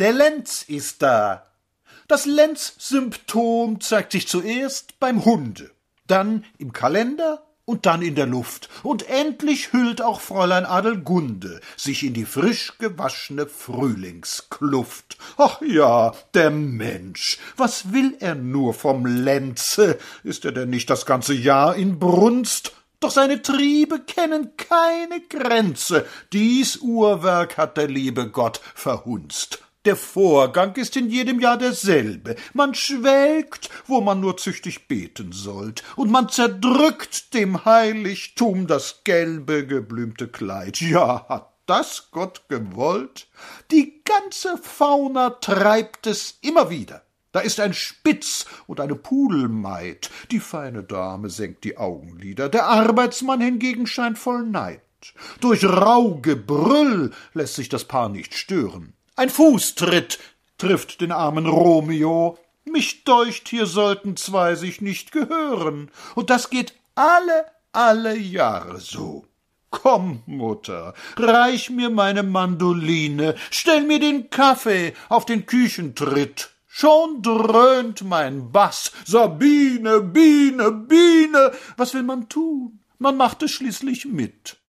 Der Lenz ist da. Das Lenz-Symptom zeigt sich zuerst beim Hunde, dann im Kalender und dann in der Luft. Und endlich hüllt auch Fräulein Adelgunde sich in die frisch gewaschene Frühlingskluft. Ach ja, der Mensch. Was will er nur vom Lenze? Ist er denn nicht das ganze Jahr in Brunst? Doch seine Triebe kennen keine Grenze. Dies Uhrwerk hat der liebe Gott verhunzt. Der Vorgang ist in jedem Jahr derselbe. Man schwelgt, wo man nur züchtig beten sollt, und man zerdrückt dem Heiligtum das gelbe, geblümte Kleid. Ja, hat das Gott gewollt? Die ganze Fauna treibt es immer wieder. Da ist ein Spitz und eine Pudelmaid. Die feine Dame senkt die Augenlider. Der Arbeitsmann hingegen scheint voll Neid. Durch Raugebrüll lässt sich das Paar nicht stören. Ein Fußtritt trifft den armen Romeo. Mich deucht, hier sollten zwei sich nicht gehören. Und das geht alle, alle Jahre so. Komm, Mutter, reich mir meine Mandoline, stell mir den Kaffee auf den Küchentritt. Schon dröhnt mein Bass. Sabine, Biene, Biene. Was will man tun? Man macht es schließlich mit.